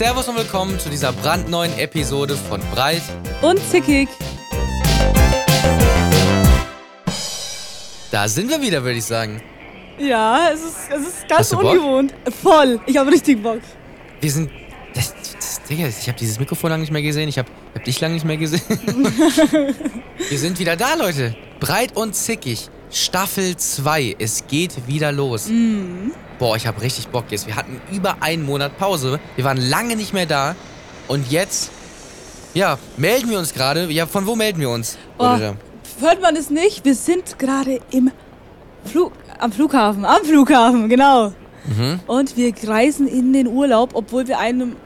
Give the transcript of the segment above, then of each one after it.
Servus und willkommen zu dieser brandneuen Episode von Breit und Zickig. Da sind wir wieder, würde ich sagen. Ja, es ist, es ist ganz ungewohnt. Voll. Ich habe richtig Bock. Wir sind. Das, das, Digga, ich habe dieses Mikrofon lange nicht mehr gesehen. Ich habe hab dich lange nicht mehr gesehen. wir sind wieder da, Leute. Breit und zickig. Staffel 2. Es geht wieder los. Mhm. Boah, ich habe richtig Bock jetzt. Wir hatten über einen Monat Pause. Wir waren lange nicht mehr da. Und jetzt, ja, melden wir uns gerade. Ja, von wo melden wir uns? Oh, hört man es nicht? Wir sind gerade im Flug, am Flughafen. Am Flughafen, genau. Mhm. Und wir reisen in den Urlaub, obwohl wir einen,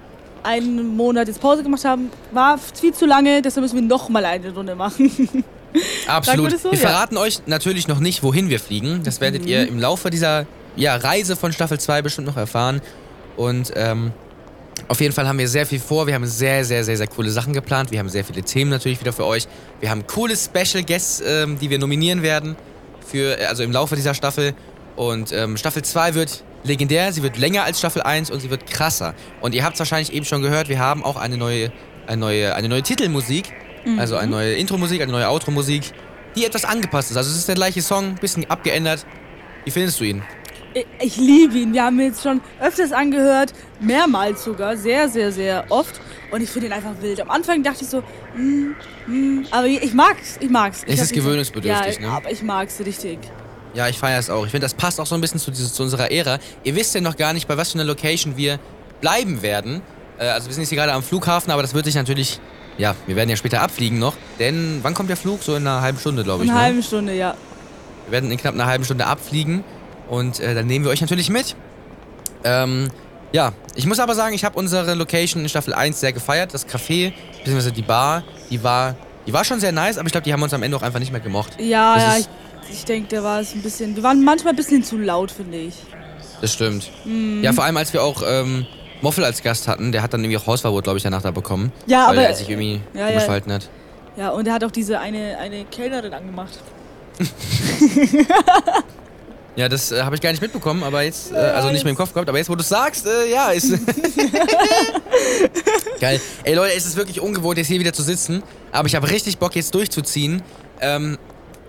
einen Monat jetzt Pause gemacht haben. War viel zu lange, deshalb müssen wir nochmal eine Runde machen. Absolut. So? Wir ja. verraten euch natürlich noch nicht, wohin wir fliegen. Das werdet mhm. ihr im Laufe dieser ja, Reise von Staffel 2 bestimmt noch erfahren. Und ähm, auf jeden Fall haben wir sehr viel vor. Wir haben sehr, sehr, sehr, sehr coole Sachen geplant. Wir haben sehr viele Themen natürlich wieder für euch. Wir haben coole Special Guests, ähm, die wir nominieren werden. Für, äh, also im Laufe dieser Staffel. Und ähm, Staffel 2 wird legendär, sie wird länger als Staffel 1 und sie wird krasser. Und ihr habt es wahrscheinlich eben schon gehört, wir haben auch eine neue, eine neue, eine neue Titelmusik. Mhm. Also eine neue Intro-Musik, eine neue Outro-Musik, die etwas angepasst ist. Also es ist der gleiche Song, bisschen abgeändert. Wie findest du ihn? Ich liebe ihn. Wir haben ihn jetzt schon öfters angehört, mehrmals sogar, sehr, sehr, sehr oft. Und ich finde ihn einfach wild. Am Anfang dachte ich so, mm, mm, aber ich mag's, ich mag's. Es ist gewöhnungsbedürftig, ja, ne? aber ich mag's richtig. Ja, ich feiere es auch. Ich finde, das passt auch so ein bisschen zu, zu, unserer Ära. Ihr wisst ja noch gar nicht, bei was für einer Location wir bleiben werden. Äh, also wir sind jetzt hier gerade am Flughafen, aber das wird sich natürlich, ja, wir werden ja später abfliegen noch. Denn wann kommt der Flug? So in einer halben Stunde, glaube ich. In einer ne? halben Stunde, ja. Wir werden in knapp einer halben Stunde abfliegen. Und äh, dann nehmen wir euch natürlich mit. Ähm, ja, ich muss aber sagen, ich habe unsere Location in Staffel 1 sehr gefeiert. Das Café, beziehungsweise die Bar, die war, die war schon sehr nice, aber ich glaube, die haben uns am Ende auch einfach nicht mehr gemocht. Ja, ja, ich, ich denke, der war es ein bisschen. Wir waren manchmal ein bisschen zu laut, finde ich. Das stimmt. Mhm. Ja, vor allem als wir auch ähm, Moffel als Gast hatten, der hat dann irgendwie auch Hausverbot, glaube ich, danach da bekommen. Ja, weil aber. er sich irgendwie ja, ja. hat. Ja, und er hat auch diese eine, eine Kellnerin angemacht. Ja, das äh, habe ich gar nicht mitbekommen, aber jetzt, äh, also nicht mehr im Kopf gehabt, aber jetzt, wo du es sagst, äh, ja, ist. Geil. Ey Leute, es ist wirklich ungewohnt, jetzt hier wieder zu sitzen, aber ich habe richtig Bock, jetzt durchzuziehen. Ähm,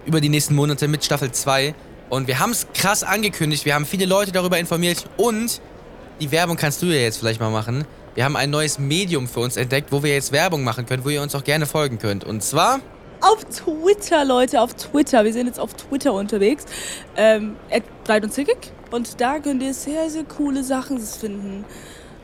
über die nächsten Monate mit Staffel 2. Und wir haben es krass angekündigt, wir haben viele Leute darüber informiert und die Werbung kannst du ja jetzt vielleicht mal machen. Wir haben ein neues Medium für uns entdeckt, wo wir jetzt Werbung machen können, wo ihr uns auch gerne folgen könnt. Und zwar auf Twitter, Leute, auf Twitter. Wir sind jetzt auf Twitter unterwegs. Ähm, breit und zickig. Und da könnt ihr sehr, sehr coole Sachen finden.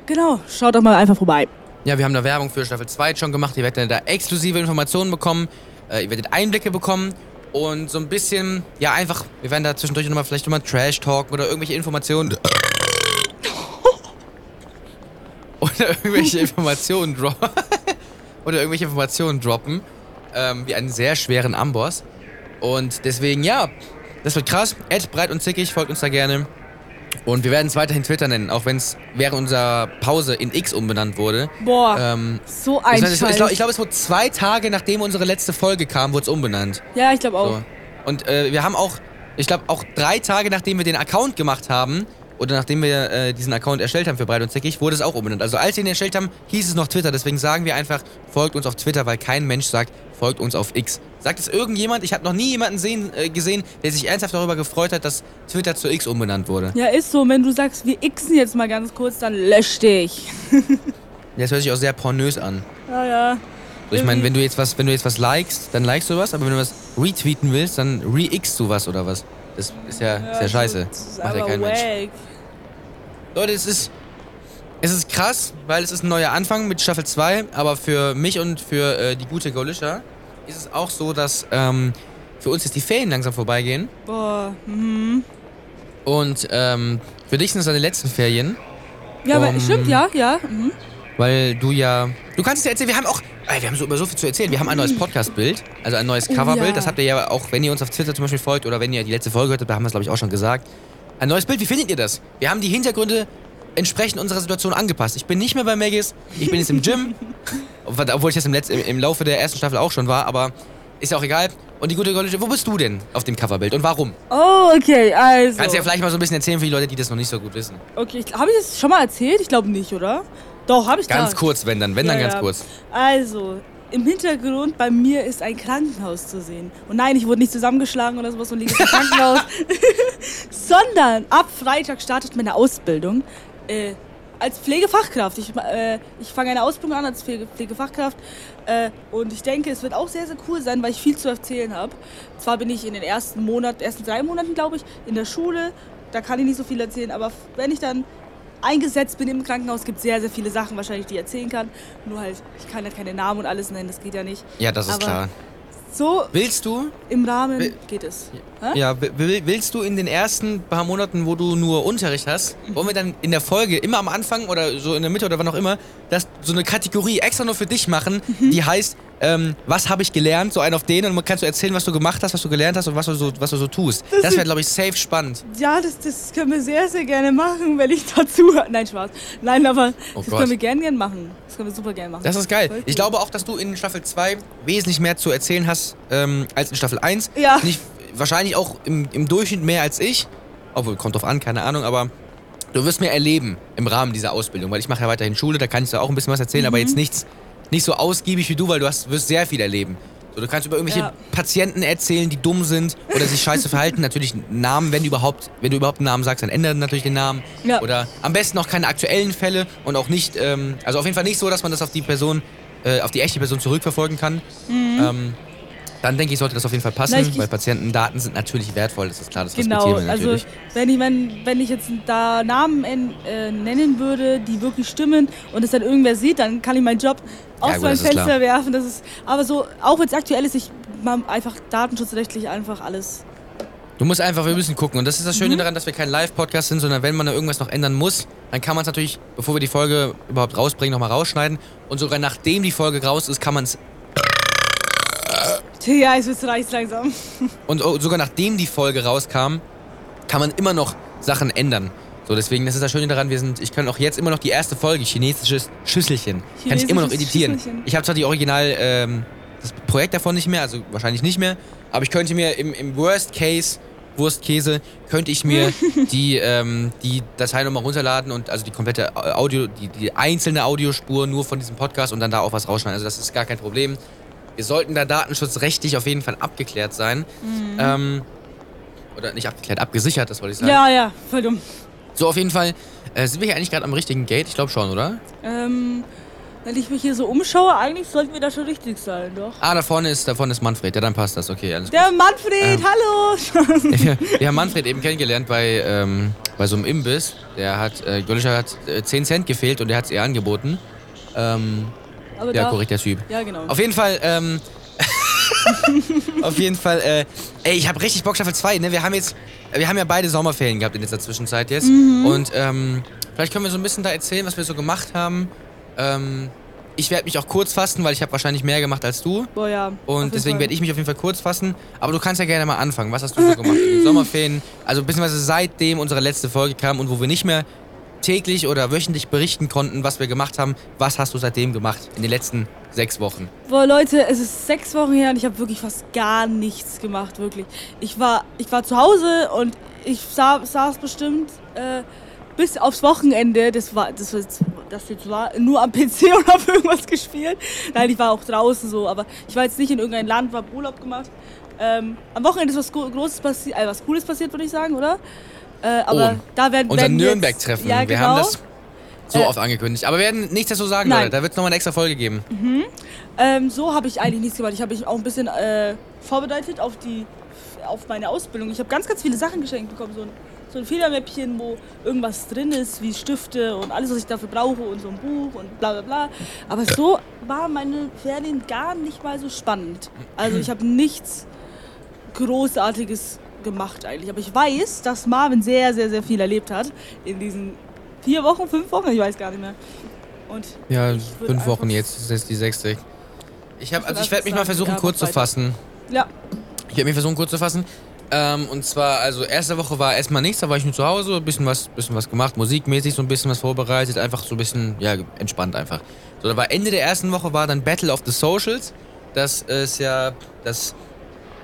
Genau, schaut doch mal einfach vorbei. Ja, wir haben da Werbung für Staffel 2 schon gemacht. Ihr werdet da exklusive Informationen bekommen. Äh, ihr werdet Einblicke bekommen. Und so ein bisschen, ja, einfach, wir werden da zwischendurch nochmal vielleicht nochmal Trash talk oder irgendwelche Informationen. oder irgendwelche Informationen droppen. oder irgendwelche Informationen droppen ähm, wie einen sehr schweren Amboss. Und deswegen, ja, das wird krass. Ed, breit und zickig, folgt uns da gerne. Und wir werden es weiterhin Twitter nennen, auch wenn es während unserer Pause in X umbenannt wurde. Boah, ähm, so ein Ich glaube, glaub, es wurde zwei Tage, nachdem unsere letzte Folge kam, wurde es umbenannt. Ja, ich glaube auch. So. Und äh, wir haben auch, ich glaube, auch drei Tage, nachdem wir den Account gemacht haben, oder nachdem wir äh, diesen Account erstellt haben für Breit und Zickig, wurde es auch umbenannt. Also als wir ihn erstellt haben, hieß es noch Twitter. Deswegen sagen wir einfach, folgt uns auf Twitter, weil kein Mensch sagt, folgt uns auf X. Sagt es irgendjemand? Ich habe noch nie jemanden sehen, äh, gesehen, der sich ernsthaft darüber gefreut hat, dass Twitter zu X umbenannt wurde. Ja, ist so. Wenn du sagst, wir xen jetzt mal ganz kurz, dann lösch dich. das hört sich auch sehr pornös an. Ja, ja. So, ich meine, wenn du jetzt was, wenn du jetzt was likest, dann likest du was, aber wenn du was retweeten willst, dann re-xst du was oder was. Das ist ja, ja, ist ja scheiße. Macht ja kein wack. Mensch. Leute, es ist, es ist krass, weil es ist ein neuer Anfang mit Staffel 2, aber für mich und für äh, die gute Golisha ist es auch so, dass ähm, für uns jetzt die Ferien langsam vorbeigehen. Boah, mhm. Und ähm, für dich sind es deine letzten Ferien. Ja, um, aber stimmt, ja, ja. Mhm. Weil du ja. Du kannst es ja erzählen, wir haben auch. Ey, wir haben so über so viel zu erzählen. Wir haben ein neues Podcast-Bild, also ein neues Coverbild. Oh, ja. Das habt ihr ja auch, wenn ihr uns auf Twitter zum Beispiel folgt oder wenn ihr die letzte Folge hört habt, da haben wir es, glaube ich, auch schon gesagt. Ein neues Bild, wie findet ihr das? Wir haben die Hintergründe entsprechend unserer Situation angepasst. Ich bin nicht mehr bei Maggis, ich bin jetzt im Gym, obwohl ich das im, Letz-, im Laufe der ersten Staffel auch schon war, aber ist ja auch egal. Und die gute Goldische, wo bist du denn auf dem Coverbild und warum? Oh, okay, also. Kannst du ja vielleicht mal so ein bisschen erzählen für die Leute, die das noch nicht so gut wissen. Okay, habe ich das schon mal erzählt? Ich glaube nicht, oder? Doch, habe ich Ganz da. kurz, wenn dann, wenn Ja, dann ganz ja. kurz. Also, im Hintergrund bei mir ist ein Krankenhaus zu sehen. Und nein, ich wurde nicht zusammengeschlagen oder sowas und liege im Krankenhaus. Sondern ab Freitag startet meine Ausbildung äh, als Pflegefachkraft. Ich, äh, ich fange eine Ausbildung an als Pflege, Pflegefachkraft. Äh, und ich denke, es wird auch sehr, sehr cool sein, weil ich viel zu erzählen habe. Zwar bin ich in den ersten Monat, ersten drei Monaten, glaube ich, in der Schule. Da kann ich nicht so viel erzählen. Aber wenn ich dann eingesetzt bin im Krankenhaus, gibt es sehr, sehr viele Sachen wahrscheinlich, die ich erzählen kann. Nur halt, ich kann ja keine Namen und alles nennen, das geht ja nicht. Ja, das ist Aber klar. So Willst du, im Rahmen Will- geht es. Hä? ja, will, willst du in den ersten paar Monaten, wo du nur Unterricht hast, wollen wir dann in der Folge immer am Anfang oder so in der Mitte oder wann auch immer, das, so eine Kategorie extra nur für dich machen, Mhm. die heißt, ähm, was habe ich gelernt, so einen auf den und dann kannst du erzählen, was du gemacht hast, was du gelernt hast und was du so, was du so tust. Das, wäre, wird- glaube ich, safe spannend. Ja, das, das können wir sehr, sehr gerne machen, wenn ich dazu. Nein, Spaß. Nein, aber Oh das Gott. können wir gerne, gerne machen. Das können wir super gerne machen. Das ist geil. Voll cool. Ich glaube auch, dass du in Staffel 2 wesentlich mehr zu erzählen hast ähm, als in Staffel 1. Ja. Nicht, wahrscheinlich auch im, im Durchschnitt mehr als ich. Obwohl, kommt drauf an, keine Ahnung, aber du wirst mehr erleben im Rahmen dieser Ausbildung, weil ich mache ja weiterhin Schule, da kann ich dir auch ein bisschen was erzählen, Mhm. aber jetzt nichts, nicht so ausgiebig wie du, weil du hast, wirst sehr viel erleben. So, du kannst über irgendwelche Ja. Patienten erzählen, die dumm sind oder sich scheiße verhalten. Natürlich Namen, wenn du überhaupt, wenn du überhaupt einen Namen sagst, dann ändern natürlich den Namen. Ja. Oder am besten auch keine aktuellen Fälle und auch nicht, ähm, also auf jeden Fall nicht so, dass man das auf die Person, äh, auf die echte Person zurückverfolgen kann. Ähm, dann denke ich, sollte das auf jeden Fall passen, Mhm. Na, ich- weil Patientendaten sind natürlich wertvoll, das ist klar, das Genau, wir also natürlich. wenn ich, wenn, wenn ich jetzt da Namen en- äh, nennen würde, die wirklich stimmen und es dann irgendwer sieht, dann kann ich meinen Job aus gut, meinem ist Fenster klar. werfen. Das ist, aber so, auch wenn es aktuell ist, ich mache einfach datenschutzrechtlich einfach alles. Du musst einfach, wir müssen gucken. Und das ist das Mhm. Schöne daran, dass wir kein Live-Podcast sind, sondern wenn man da irgendwas noch ändern muss, dann kann man es natürlich, bevor wir die Folge überhaupt rausbringen, nochmal rausschneiden. Und sogar nachdem die Folge raus ist, kann man es, Ja, es wird reicht langsam. und oh, sogar nachdem die Folge rauskam, kann man immer noch Sachen ändern. So, deswegen, das ist das Schöne daran, wir sind, ich kann auch jetzt immer noch die erste Folge, chinesisches Schüsselchen, kann ich immer noch Chinesisches editieren. Schüsselchen. Ich habe zwar die Original, ähm, das Projekt davon nicht mehr, also wahrscheinlich nicht mehr, aber ich könnte mir im, im Worst Case, Wurstkäse, könnte ich mir die, ähm, die Datei nochmal runterladen und also die komplette Audio, die, die einzelne Audiospur nur von diesem Podcast und dann da auch was rausschneiden. Also das ist gar kein Problem. Wir sollten da datenschutzrechtlich auf jeden Fall abgeklärt sein. Ähm, oder nicht abgeklärt, abgesichert, das wollte ich sagen. Ja, ja, voll dumm. So, auf jeden Fall äh, sind wir hier eigentlich gerade am richtigen Gate. Ich glaube schon, oder? Ähm, wenn ich mich hier so umschaue, eigentlich sollten wir da schon richtig sein, doch. Ah, da vorne ist, da vorne ist Manfred. Ja, dann passt das. Okay, alles Der Manfred, Ähm. hallo! Wir, wir haben Manfred eben kennengelernt bei, ähm, bei so einem Imbiss. Der hat, äh, Golischer hat äh, 10 Cent gefehlt und der hat es ihr angeboten. Ähm, Aber ja, da- korrekt, der Typ. Ja, genau. Auf jeden Fall, ähm, auf jeden Fall, äh, ey, ich habe richtig Bock Staffel 2, ne? Wir haben jetzt, wir haben ja beide Sommerferien gehabt in dieser Zwischenzeit jetzt. Mhm. Und, ähm, vielleicht können wir so ein bisschen da erzählen, was wir so gemacht haben. Ähm, ich werde mich auch kurz fassen, weil ich habe wahrscheinlich mehr gemacht als du. Boah, ja. Und deswegen werde ich mich auf jeden Fall kurz fassen. Aber du kannst ja gerne mal anfangen. Was hast du so gemacht in den Sommerferien? Also beziehungsweise seitdem unsere letzte Folge kam und wo wir nicht mehr täglich oder wöchentlich berichten konnten, was wir gemacht haben. Was hast du seitdem gemacht in den letzten sechs Wochen? Boah, Leute, es ist sechs Wochen her und ich habe wirklich fast gar nichts gemacht, wirklich. Ich war, ich war zu Hause und ich sa saß bestimmt äh, bis aufs Wochenende, das war, das, war jetzt, das jetzt war, nur am PC und habe irgendwas gespielt. Nein, ich war auch draußen so, aber ich war jetzt nicht in irgendein Land, habe Urlaub gemacht. Ähm, am Wochenende ist was Gro- Großes passiert, äh, was Cooles passiert, würde ich sagen, oder? Äh, aber Oh, da werden Unser Nürnberg-Treffen. Ja, Wir genau. haben das so Äh, oft angekündigt. Aber wir werden nichts dazu sagen, Nein. Leute. Da wird es nochmal eine extra Folge geben. Ähm, so habe ich eigentlich nichts gemacht. Ich habe mich auch ein bisschen äh, vorbereitet auf die auf meine Ausbildung. Ich habe ganz, ganz viele Sachen geschenkt bekommen. So ein, so ein Federmäppchen, wo irgendwas drin ist, wie Stifte und alles, was ich dafür brauche und so ein Buch und bla bla bla. Aber so waren meine Ferien gar nicht mal so spannend. Also ich habe nichts Großartiges gemacht eigentlich. Aber ich weiß, dass Marvin sehr, sehr, sehr viel erlebt hat in diesen vier Wochen, fünf Wochen, ich weiß gar nicht mehr. Und Ja, fünf Wochen jetzt. Das ist jetzt die sechste. Ich, also ich werde mich mal versuchen, kurz zu fassen. ja, Ich werde mich versuchen, kurz zu fassen. Ähm, und zwar, also erste Woche war erstmal nichts, da war ich nur zu Hause, ein bisschen was, bisschen was gemacht, musikmäßig so ein bisschen was vorbereitet, einfach so ein bisschen, ja, entspannt einfach. So, da war Ende der ersten Woche war dann Battle of the Socials. Das ist ja das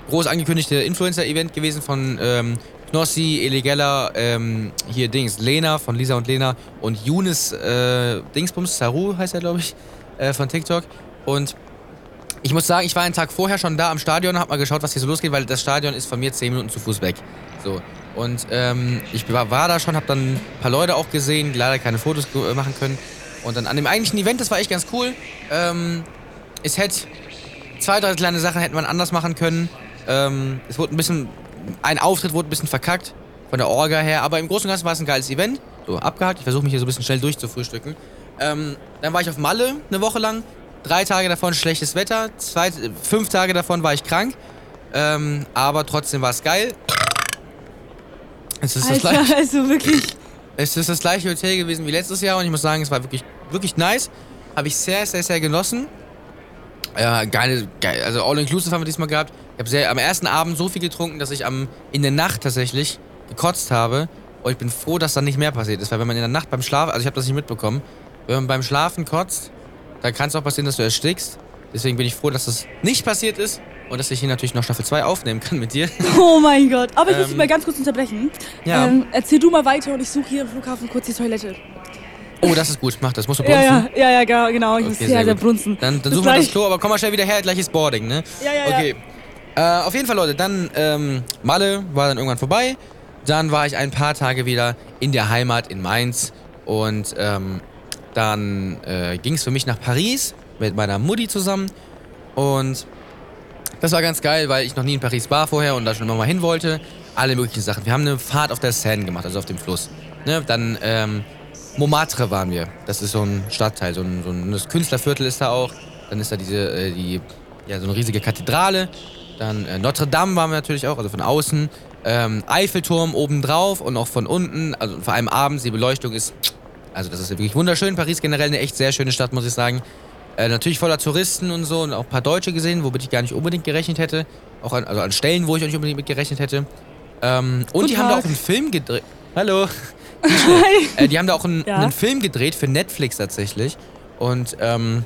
groß angekündigte Influencer-Event gewesen von ähm, Knossi, Eligella, ähm, hier Dings, Lena von Lisa und Lena und Younes äh, Dingsbums, Saru heißt er, glaube ich, äh, von TikTok. Und ich muss sagen, ich war einen Tag vorher schon da am Stadion, hab mal geschaut, was hier so losgeht, weil das Stadion ist von mir 10 Minuten zu Fuß weg. So. Und ähm, ich war, war, da schon, hab dann ein paar Leute auch gesehen, leider keine Fotos äh, machen können. Und dann an dem eigentlichen Event, das war echt ganz cool. Ähm, es hätte zwei, drei kleine Sachen hätte man anders machen können. Ähm, es wurde ein bisschen, ein Auftritt wurde ein bisschen verkackt von der Orga her, aber im Großen und Ganzen war es ein geiles Event. So, abgehakt. Ich versuche mich hier so ein bisschen schnell durchzufrühstücken. Ähm, dann war ich auf Malle eine Woche lang. Drei Tage davon schlechtes Wetter. Zwei, fünf Tage davon war ich krank. Ähm, aber trotzdem war es geil. Es ist Alter, das gleiche. also wirklich. Es ist das gleiche Hotel gewesen wie letztes Jahr und ich muss sagen, es war wirklich, wirklich nice. Habe ich sehr, sehr, sehr genossen. Ja, geile, geil. Also All-Inclusive haben wir diesmal gehabt. Ich habe sehr am ersten Abend so viel getrunken, dass ich am, in der Nacht tatsächlich gekotzt habe. Und ich bin froh, dass da nicht mehr passiert ist. Weil wenn man in der Nacht beim Schlafen, also ich habe das nicht mitbekommen, wenn man beim Schlafen kotzt, dann kann es auch passieren, dass du erstickst. Deswegen bin ich froh, dass das nicht passiert ist und dass ich hier natürlich noch Staffel 2 aufnehmen kann mit dir. Oh mein Gott. Aber ich ähm, muss dich mal ganz kurz unterbrechen. Ja. Ähm, erzähl du mal weiter und ich suche hier im Flughafen kurz die Toilette. Oh, das ist gut. Mach das. Musst du brunzen? Ja, ja, ja, ja genau. Ich okay, muss sehr, sehr brunzen. Dann, dann suchen wir das Klo, aber komm mal schnell wieder her. Gleiches Boarding, ne? Ja, ja, okay. ja. Äh, auf jeden Fall, Leute. Dann, ähm, Malle war dann irgendwann vorbei. Dann war ich ein paar Tage wieder in der Heimat in Mainz. Und ähm, dann äh, ging es für mich nach Paris mit meiner Mutti zusammen. Und das war ganz geil, weil ich noch nie in Paris war vorher und da schon immer mal hin wollte. Alle möglichen Sachen. Wir haben eine Fahrt auf der Seine gemacht, also auf dem Fluss. Ne? Dann ähm, Montmartre waren wir. Das ist so ein Stadtteil, so ein, so ein Künstlerviertel ist da auch. Dann ist da diese, äh, die, ja, so eine riesige Kathedrale. Dann äh, Notre Dame waren wir natürlich auch, also von außen. Ähm, Eiffelturm obendrauf und auch von unten. Also vor allem abends, die Beleuchtung ist, also das ist wirklich wunderschön. Paris generell eine echt sehr schöne Stadt, muss ich sagen. Äh, natürlich voller Touristen und so und auch ein paar Deutsche gesehen, womit ich gar nicht unbedingt gerechnet hätte. Auch an, also an Stellen, wo ich auch nicht unbedingt mit gerechnet hätte. Ähm, und die Tag. haben da auch einen Film gedreht. Hallo. äh, die haben da auch einen, ja? einen, Film gedreht für Netflix tatsächlich. Und ähm,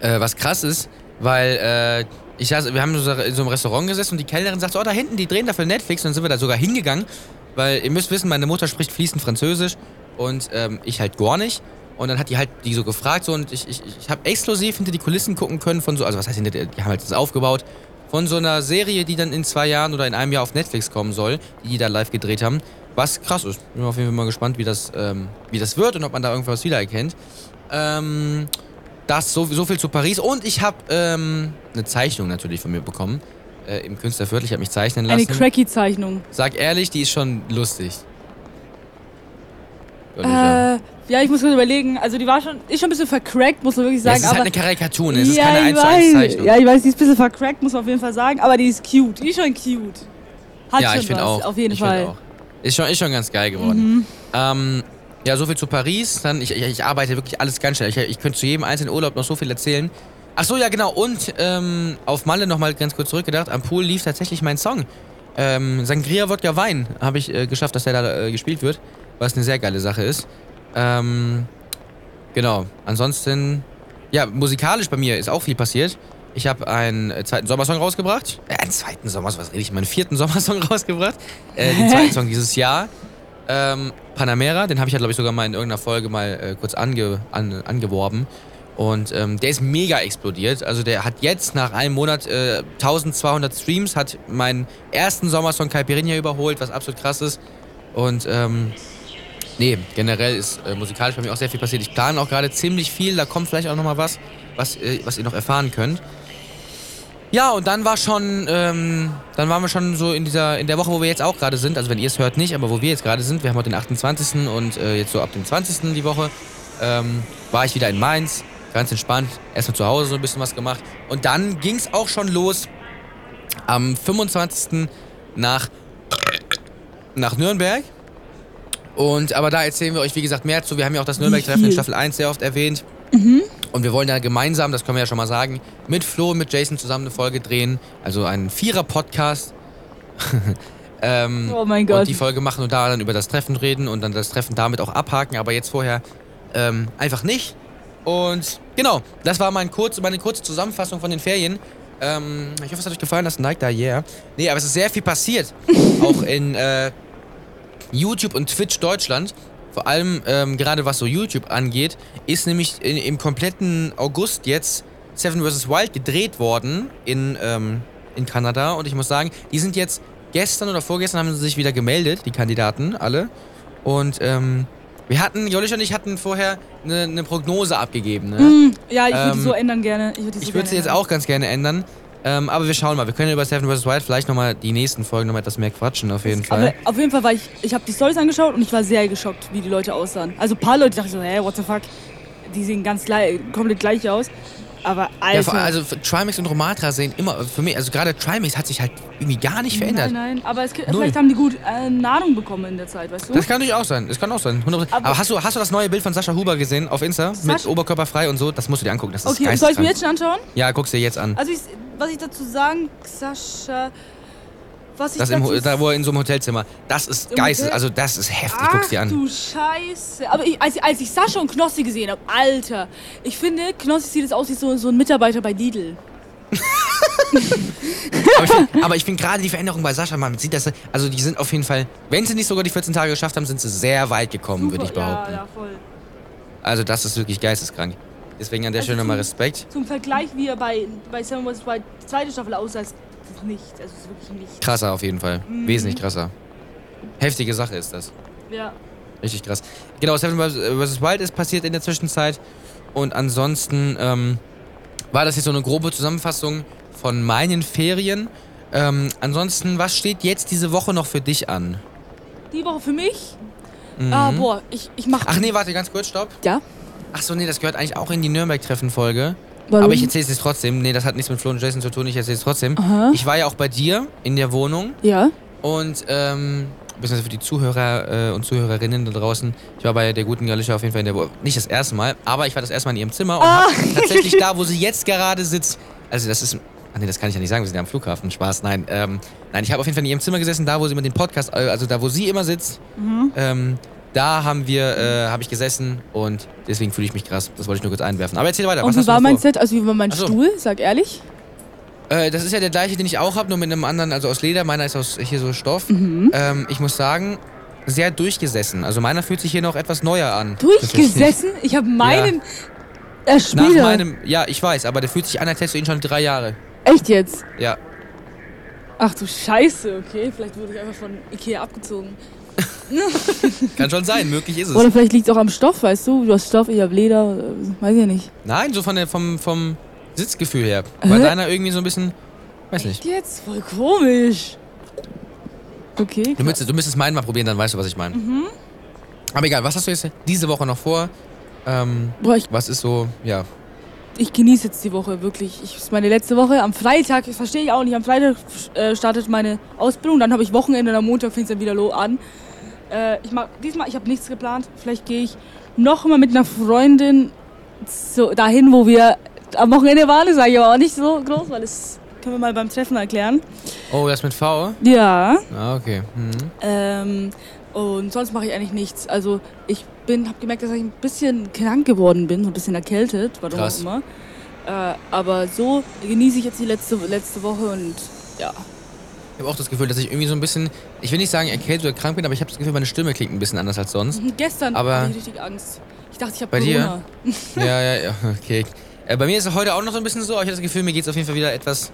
äh, was krass ist, weil äh, ich saß, wir haben in so einem Restaurant gesessen und die Kellnerin sagt so, oh, da hinten, die drehen da für Netflix. Und dann sind wir da sogar hingegangen, weil ihr müsst wissen, meine Mutter spricht fließend Französisch und ähm, ich halt gar nicht. Und dann hat die halt die so gefragt so und ich, ich, ich habe exklusiv hinter die Kulissen gucken können von so, also was heißt hinter, die haben halt das aufgebaut, von so einer Serie, die dann in zwei Jahren oder in einem Jahr auf Netflix kommen soll, die die da live gedreht haben. Was krass ist. Bin auf jeden Fall mal gespannt, wie das, ähm, wie das wird und ob man da irgendwas wiedererkennt. Ähm, das so, so viel zu Paris. Und ich habe ähm, eine Zeichnung natürlich von mir bekommen. Äh, Im Künstlerviertel. Ich habe mich zeichnen lassen. Eine Cracky-Zeichnung. Sag ehrlich, die ist schon lustig. Äh, ja, ich muss mir überlegen. Also die war schon, ist schon ein bisschen vercrackt, muss man wirklich sagen. Ja, es ist halt halt eine Karikatur, ne? es ja, ist keine 1 zu 1 Zeichnung. Ja, ich weiß, die ist ein bisschen vercrackt, muss man auf jeden Fall sagen. Aber die ist cute. Die ist schon cute. Hat ja, schon ich finde auch. Auf jeden ich Fall. Auch. Ist schon, ist schon ganz geil geworden. Mhm. Ähm, ja, so viel zu Paris. Dann, ich, ich, arbeite wirklich alles ganz schnell. Ich, ich könnte zu jedem einzelnen Urlaub noch so viel erzählen. Ach so, ja, genau. Und ähm, auf Malle nochmal ganz kurz zurückgedacht. Am Pool lief tatsächlich mein Song. Ähm, Sangria Wodka Wein habe ich äh, geschafft, dass der da äh, gespielt wird. Was eine sehr geile Sache ist. Ähm, genau. Ansonsten, ja, musikalisch bei mir ist auch viel passiert. Ich habe einen äh, zweiten Sommersong rausgebracht. Äh, einen zweiten Sommersong, was rede ich? Meinen vierten Sommersong rausgebracht. Äh, den zweiten Song dieses Jahr. Ähm, Panamera, den habe ich ja, glaube ich, sogar mal in irgendeiner Folge mal äh, kurz ange, an, angeworben. Und ähm, der ist mega explodiert. Also der hat jetzt nach einem Monat äh, 1200 Streams, hat meinen ersten Sommersong Caipirinha überholt, was absolut krass ist. Und ähm, nee, generell ist äh, musikalisch bei mir auch sehr viel passiert. Ich plane auch gerade ziemlich viel, da kommt vielleicht auch nochmal was, was, äh, was ihr noch erfahren könnt. Ja, und dann war schon, ähm, dann waren wir schon so in dieser, in der Woche, wo wir jetzt auch gerade sind, also wenn ihr es hört nicht, aber wo wir jetzt gerade sind, wir haben heute den 28. und äh, jetzt so ab dem 20. die Woche, ähm, war ich wieder in Mainz, ganz entspannt, erstmal zu Hause so ein bisschen was gemacht. Und dann ging es auch schon los am 25. nach, nach Nürnberg. Und aber da erzählen wir euch, wie gesagt, mehr zu. Wir haben ja auch das Nürnberg-Treffen in Staffel 1 sehr oft erwähnt. Mhm. Und wir wollen ja gemeinsam, das können wir ja schon mal sagen, mit Flo und mit Jason zusammen eine Folge drehen. Also einen Vierer-Podcast. ähm, oh mein Gott. Und die Folge machen und da dann über das Treffen reden und dann das Treffen damit auch abhaken. Aber jetzt vorher ähm, einfach nicht. Und genau, das war mein kurz, meine kurze Zusammenfassung von den Ferien. Ähm, ich hoffe, es hat euch gefallen, das Nike da, yeah. Nee, aber es ist sehr viel passiert. auch in äh, YouTube und Twitch Deutschland. Vor allem, ähm, gerade was so YouTube angeht, ist nämlich in, im kompletten August jetzt Seven vs. Wild gedreht worden in, ähm, in Kanada. Und ich muss sagen, die sind jetzt gestern oder vorgestern haben sie sich wieder gemeldet, die Kandidaten, alle. Und ähm, wir hatten, Jolisch und ich hatten vorher eine, eine Prognose abgegeben. Ne? Mm, ja, ich würde die Ähm, so ändern gerne. Ich würde würde sie jetzt auch ganz gerne ändern. Ähm, aber wir schauen mal. Wir können über Seven vs. Wild vielleicht nochmal die nächsten Folgen nochmal etwas mehr quatschen, auf jeden Fall. Aber auf jeden Fall war ich, ich habe die Stories angeschaut und ich war sehr geschockt, wie die Leute aussahen. Also ein paar Leute dachten so, hä, what the fuck, die sehen ganz gleich, komplett gleich aus. Aber Alter. Ja, also für Trimax und Romatra sehen immer, für mich, also gerade Trimax hat sich halt irgendwie gar nicht verändert. Nein, nein, aber es, vielleicht haben die gut äh, Nahrung bekommen in der Zeit, weißt du? Das kann natürlich auch sein. Das kann auch sein. 100%. Aber, Aber- hast, du, hast du das neue Bild von Sascha Huber gesehen auf Insta? Mit Sascha- Oberkörper frei und so? Das musst du dir angucken. Das ist okay, soll ich mir jetzt schon anschauen? Ja, guck's dir jetzt an. Also ich, was ich dazu sagen, Sascha, was ich Das im, dazu Ho- da, wo er in so einem Hotelzimmer. Das ist Im geistes, also das ist heftig. Ach Guck's dir an. du Scheiße. Aber ich, als, als ich Sascha und Knossi gesehen habe, Alter, ich finde, Knossi sieht jetzt aus wie so, so ein Mitarbeiter bei Lidl. Aber ich finde gerade die Veränderung bei Sascha, man sieht das, also die sind auf jeden Fall, wenn sie nicht sogar die 14 Tage geschafft haben, sind sie sehr weit gekommen, würde ich behaupten. Ja, ja, voll. Also das ist wirklich geisteskrank. Deswegen an der Also Stelle nochmal Respekt. Zum Vergleich, wie er bei, bei Seven vs. Wild die zweite Staffel aussah, ist das nicht. Also es ist wirklich nicht. Krasser auf jeden Fall. Mhm. Wesentlich krasser. Heftige Sache ist das. Ja. Richtig krass. Genau, Seven vs. Wild ist passiert in der Zwischenzeit. Und ansonsten ähm, war das jetzt so eine grobe Zusammenfassung von meinen Ferien. Ähm, ansonsten, was steht jetzt diese Woche noch für dich an? Die Woche für mich. Mhm. Ah, boah, ich, ich mach. Ach nee, warte, ganz kurz, stopp. Ja? Ach so, nee, das gehört eigentlich auch in die Nürnberg-Treffen-Folge. Aber ich erzähle es jetzt trotzdem. Nee, das hat nichts mit Flo und Jason zu tun, ich erzähle es trotzdem. Aha. Ich war ja auch bei dir in der Wohnung Ja. und, ähm, beziehungsweise für die Zuhörer äh, und Zuhörerinnen da draußen, ich war bei der guten Galisha auf jeden Fall in der Wohnung. Nicht das erste Mal, aber ich war das erste Mal in ihrem Zimmer und Ah. hab tatsächlich da, wo sie jetzt gerade sitzt, also das ist, ach nee, das kann ich ja nicht sagen, wir sind ja am Flughafen, Spaß, nein, ähm, nein, ich habe auf jeden Fall in ihrem Zimmer gesessen, da, wo sie immer den Podcast, äh, also da, wo sie immer sitzt, ähm, da haben wir, äh, habe ich gesessen und deswegen fühle ich mich krass. Das wollte ich nur kurz einwerfen. Aber erzähl weiter. Und was wie war mein? Set? Also wie war mein Ach so. Stuhl? Sag ehrlich. Äh, das ist ja der gleiche, den ich auch habe, nur mit einem anderen, also aus Leder. Meiner ist aus hier so Stoff. Mhm. Ähm, ich muss sagen, sehr durchgesessen. Also meiner fühlt sich hier noch etwas neuer an. Durchgesessen? Ich habe meinen Nach erspielt. meinem, ja, ich weiß, aber der fühlt sich an, als hättest du ihn schon drei Jahre. Echt jetzt? Ja. Ach du Scheiße, okay. Vielleicht wurde ich einfach von Ikea abgezogen. Kann schon sein, möglich ist es. Oder vielleicht liegt es auch am Stoff, weißt du? Du hast Stoff, ich hab Leder, äh, weiß ich nicht. Nein, so von der, vom, vom Sitzgefühl her. Weil deiner irgendwie so ein bisschen, weiß nicht. Jetzt? Voll komisch. Okay. Du müsstest, du müsstest meinen mal probieren, dann weißt du, was ich meine. Mhm. Aber egal, was hast du jetzt diese Woche noch vor? Ähm, Boah, ich, was ist so, ja. ich genieße jetzt die Woche wirklich. Ich, ist meine letzte Woche. Am Freitag, das verstehe ich auch nicht, am Freitag äh, startet meine Ausbildung. Dann habe ich Wochenende und am Montag fängt es dann wieder an. Äh, ich mag, diesmal, ich habe nichts geplant. Vielleicht gehe ich noch mal mit einer Freundin so dahin, wo wir am Wochenende waren. Das sage ich aber auch nicht so groß, weil das können wir mal beim Treffen erklären. Oh, das mit V? Ja. Ah, okay. Mhm. Ähm, und sonst mache ich eigentlich nichts. Also ich bin, habe gemerkt, dass ich ein bisschen krank geworden bin, so ein bisschen erkältet, warum Krass. auch immer. Äh, aber so genieße ich jetzt die letzte, letzte Woche und ja. Ich habe auch das Gefühl, dass ich irgendwie so ein bisschen, ich will nicht sagen erkältet oder krank bin, aber ich habe das Gefühl, meine Stimme klingt ein bisschen anders als sonst. Gestern Aber- hatte ich richtig Angst. Ich dachte, ich habe Bei Corona. dir? ja, ja, ja, okay. Äh, bei mir ist es heute auch noch so ein bisschen so, aber ich habe das Gefühl, mir geht es auf jeden Fall wieder etwas,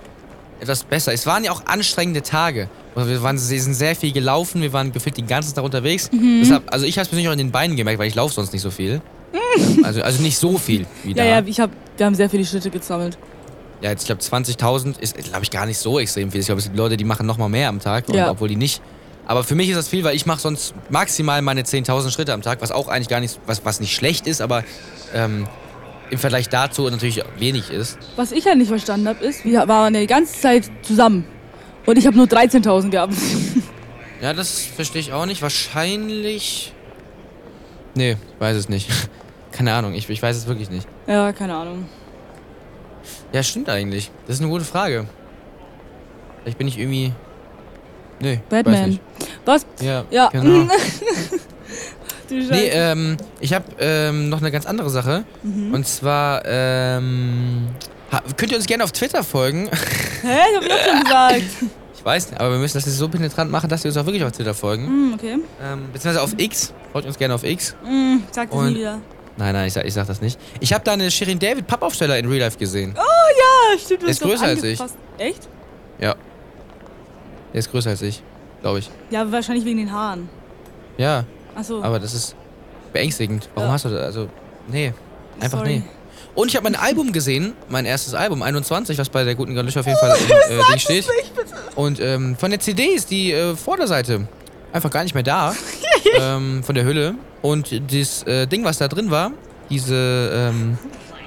etwas besser. Es waren ja auch anstrengende Tage. Also wir, waren, wir sind sehr viel gelaufen, wir waren gefühlt den ganzen Tag unterwegs. Mhm. Deshalb, also ich habe es persönlich auch in den Beinen gemerkt, weil ich laufe sonst nicht so viel. Also, also nicht so viel wie da. Ja, ja, ich hab, wir haben sehr viele Schritte gesammelt. Ja, jetzt, ich glaube, 20.000 ist, glaube ich, gar nicht so extrem viel. Ich glaube, es gibt Leute, die machen noch mal mehr am Tag, Ja. obwohl die nicht. Aber für mich ist das viel, weil ich mache sonst maximal meine 10.000 Schritte am Tag, was auch eigentlich gar nicht, was, was nicht schlecht ist, aber ähm, im Vergleich dazu natürlich wenig ist. Was ich halt nicht verstanden habe, ist, wir waren die ganze Zeit zusammen. Und ich habe nur 13.000 gehabt. Ja, das verstehe ich auch nicht. Wahrscheinlich. Nee, ich weiß es nicht. Keine Ahnung, ich, ich weiß es wirklich nicht. ja, keine Ahnung. Ja, stimmt eigentlich. Das ist eine gute Frage. Vielleicht bin ich irgendwie. Nee. Batman. Was? Ja, Ja. genau. du Scheiße. Nee, ähm, ich habe ähm, noch eine ganz andere Sache. Mhm. Und zwar, ähm, könnt ihr uns gerne auf Twitter folgen? Hä? Ich hab auch schon gesagt. Ich weiß nicht, aber wir müssen das jetzt so penetrant machen, dass wir uns auch wirklich auf Twitter folgen. Hm, okay. Ähm, beziehungsweise auf X. Folgt uns gerne auf X. Hm, sag das nie wieder. Nein, nein, ich sag, ich sag das nicht. Ich habe da eine Shirin David Pappaufsteller in Real Life gesehen. Oh ja, stimmt. du Der ist größer als ich. Echt? Ja. Der ist größer als ich, glaube ich. Ja, wahrscheinlich wegen den Haaren. Ja, Achso. aber das ist beängstigend. Warum Ja. hast du das? Also, nee. Einfach Sorry. nee. Und ich habe mein Album gesehen, mein erstes Album, 21, was bei der guten Galicia auf jeden Fall im äh, Ding steht. Und ähm, von der CD ist die äh, Vorderseite einfach gar nicht mehr da. Ähm, von der Hülle. Und das äh, Ding, was da drin war, diese, ähm,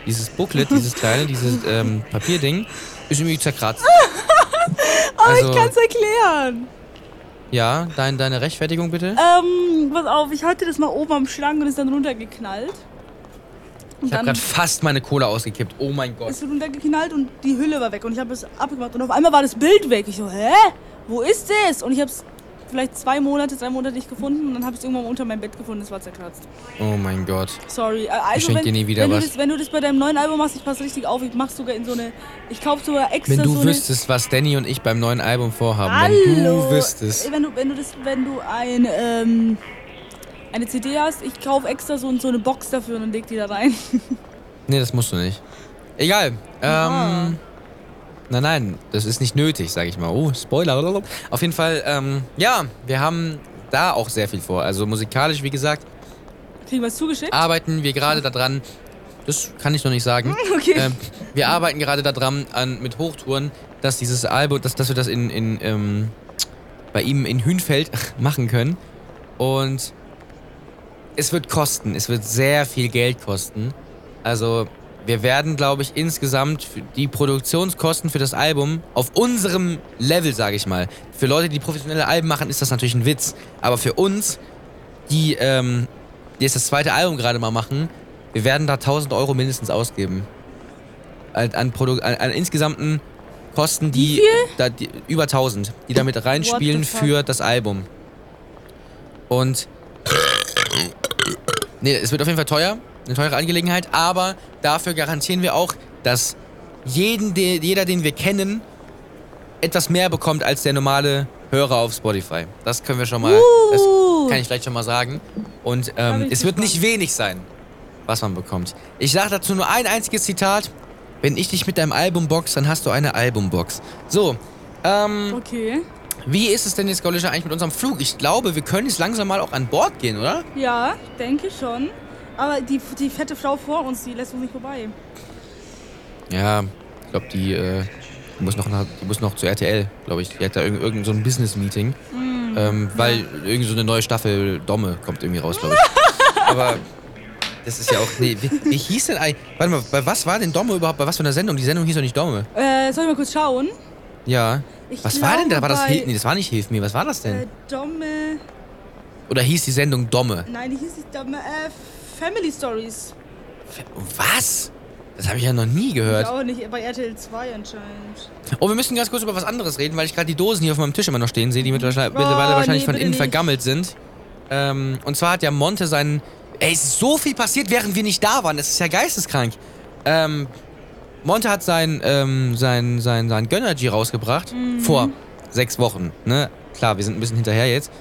dieses Booklet, dieses kleine, dieses ähm, Papierding, ist irgendwie zerkratzt. oh, also- ich kann's erklären. Ja, dein, deine Rechtfertigung bitte. Ähm, pass auf, ich hatte das mal oben am Schrank und ist dann runtergeknallt. Und Ich habe gerade fast meine Cola ausgekippt. Oh mein Gott. ist runtergeknallt und die Hülle war weg und ich habe es abgemacht und auf einmal war das Bild weg. Ich so, hä? Wo ist es? Und ich habe es vielleicht zwei Monate, drei Monate nicht gefunden und dann habe ich es irgendwann unter meinem Bett gefunden, es war zerkratzt. Oh mein Gott. Sorry. Äh, Also schenk wenn, dir nie wieder wenn, was. Du das, wenn du das bei deinem neuen Album machst, ich passe richtig auf, ich mach sogar in so eine, ich kaufe sogar extra Wenn du so wüsstest, was Danny und ich beim neuen Album vorhaben. Hallo. Wenn du wüsstest. Wenn du, wenn du das, wenn du ein, ähm, eine CD hast, ich kaufe extra so, so eine Box dafür und dann leg die da rein. Nee, das musst du nicht. Egal. Ja. Ähm. Nein, nein, das ist nicht nötig, sag ich mal. Oh, Spoiler. Auf jeden Fall, ähm, ja, wir haben da auch sehr viel vor. Also musikalisch, wie gesagt, Kriegen wir es zugeschickt? arbeiten wir gerade daran. Das kann ich noch nicht sagen. okay. Ähm, wir arbeiten gerade daran an, mit Hochtouren, dass dieses Album, dass, dass wir das in, in ähm, bei ihm in Hünfeld machen können. Und es wird kosten. Es wird sehr viel Geld kosten. Also wir werden, glaube ich, insgesamt die Produktionskosten für das Album auf unserem Level, sage ich mal. Für Leute, die professionelle Alben machen, ist das natürlich ein Witz. Aber für uns, die, ähm, die jetzt das zweite Album gerade mal machen, wir werden da 1000 Euro mindestens ausgeben. An, an, Produ an, an insgesamten Kosten, die? Da, die über 1000, die damit reinspielen für das Album. Und nee, es wird auf jeden Fall teuer, eine teure Angelegenheit, aber dafür garantieren wir auch, dass jeden, de, jeder, den wir kennen, etwas mehr bekommt als der normale Hörer auf Spotify. Das können wir schon mal, das Uh. kann ich vielleicht schon mal sagen. Und ähm, es wird nicht wenig sein, was man bekommt. Ich sage dazu nur ein einziges Zitat. Wenn ich dich mit deinem Album box, dann hast du eine Albumbox. So, ähm, Okay. wie ist es denn jetzt, Gaulischer, eigentlich mit unserem Flug? Ich glaube, wir können jetzt langsam mal auch an Bord gehen, oder? Ja, denke schon. Aber die, die fette Frau vor uns, die lässt uns nicht vorbei. Ja, ich glaube, die, äh, die, muss noch nach, die muss noch zu RTL, glaube ich. Die hat da irgend, irgend so ein Business-Meeting. ähm, weil irgend so eine neue Staffel Domme kommt irgendwie raus, glaube ich. Aber das ist ja auch. Nee, wie, wie hieß denn eigentlich. Warte mal, bei was war denn Domme überhaupt? Bei was für einer Sendung? Die Sendung hieß doch nicht Domme. Äh, soll ich mal kurz schauen? Ja. Ich Was war denn da? War das Hilf Nee, das war nicht Hilf mir. Was war das denn? Äh, Domme. Oder hieß die Sendung Domme? Nein, die hieß nicht Domme. Äh, Family Stories. Was? Das habe ich ja noch nie Ich gehört. auch nicht, bei RTL 2 anscheinend. Oh, wir müssen ganz kurz über was anderes reden, weil ich gerade die Dosen hier auf meinem Tisch immer noch stehen sehe, die mittlerweile, mittlerweile Oh, wahrscheinlich nee, von innen nicht. vergammelt sind. Ähm, und zwar hat ja Monte seinen. Ey, es ist so viel passiert, während wir nicht da waren. Das ist ja geisteskrank. Ähm, Monte hat sein, ähm, sein, sein, sein Gönnergy rausgebracht. Mhm. Vor sechs Wochen. Ne? Klar, wir sind ein bisschen hinterher jetzt.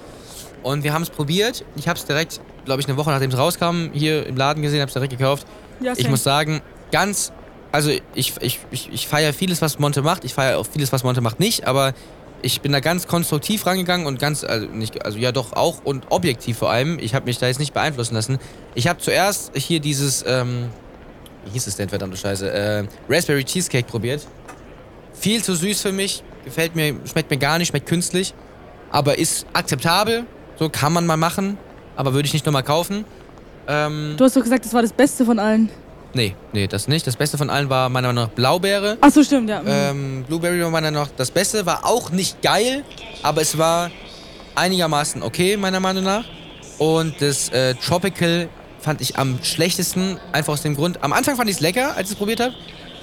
Und wir haben es probiert. Ich habe es direkt, glaube ich, eine Woche nachdem es rauskam, hier im Laden gesehen, habe es direkt gekauft. Ja, Ich muss sagen, ganz. Also, ich, ich, ich, ich feiere vieles, was Monte macht. Ich feiere auch vieles, was Monte macht, nicht. Aber ich bin da ganz konstruktiv rangegangen und ganz. Also, nicht, also ja, doch auch und objektiv vor allem. Ich habe mich da jetzt nicht beeinflussen lassen. Ich habe zuerst hier dieses. Ähm, wie hieß es denn, verdammte Scheiße? Äh, Raspberry Cheesecake probiert. Viel zu süß für mich. Gefällt mir, schmeckt mir gar nicht, schmeckt künstlich. Aber ist akzeptabel. So kann man mal machen. Aber würde ich nicht nochmal kaufen. Ähm, Du hast doch gesagt, das war das Beste von allen. Nee, nee, das nicht. Das Beste von allen war meiner Meinung nach Blaubeere. Ach so, stimmt, ja. Mhm. Ähm, Blueberry war meiner Meinung nach das Beste. War auch nicht geil, aber es war einigermaßen okay, meiner Meinung nach. Und das äh, Tropical fand ich am schlechtesten, einfach aus dem Grund. Am Anfang fand ich es lecker, als ich es probiert habe.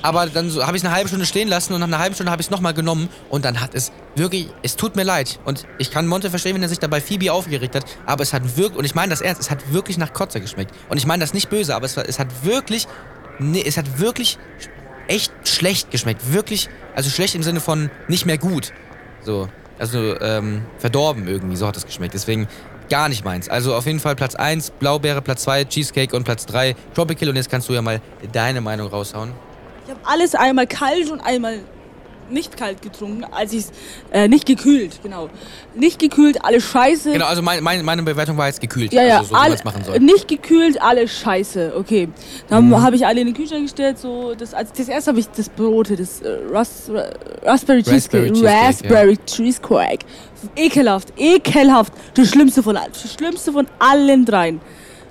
Aber dann so, habe ich es eine halbe Stunde stehen lassen und nach einer halben Stunde habe ich es nochmal genommen und dann hat es wirklich, es tut mir leid. Und ich kann Monte verstehen, wenn er sich dabei Phoebe aufgeregt hat, aber es hat wirklich, und ich meine das ernst, es hat wirklich nach Kotze geschmeckt. Und ich meine das nicht böse, aber es, es hat wirklich, nee, es hat wirklich echt schlecht geschmeckt. Wirklich, also schlecht im Sinne von nicht mehr gut. So, also ähm, verdorben irgendwie, so hat es geschmeckt. Deswegen gar nicht meins. Also auf jeden Fall Platz 1 Blaubeere, Platz 2 Cheesecake und Platz 3 Tropical. Und jetzt kannst du ja mal deine Meinung raushauen. Ich habe alles einmal kalt und einmal nicht kalt getrunken, als ich es äh, nicht gekühlt, genau. Nicht gekühlt, alles scheiße. Genau, also mein, mein, meine Bewertung war jetzt gekühlt. Ja, ja, also so, wie all, man es machen soll. nicht gekühlt, alles scheiße. Okay, dann Mhm. habe ich alle in den Kühlschrank gestellt. So, das, als das erste habe ich das Brote, das äh, Ras, Ra- Raspberry Cheesecake, Cheesecake, ja. Raspberry Cheesecake. Ekelhaft, ekelhaft. Das Schlimmste von allen, das Schlimmste von allen dreien.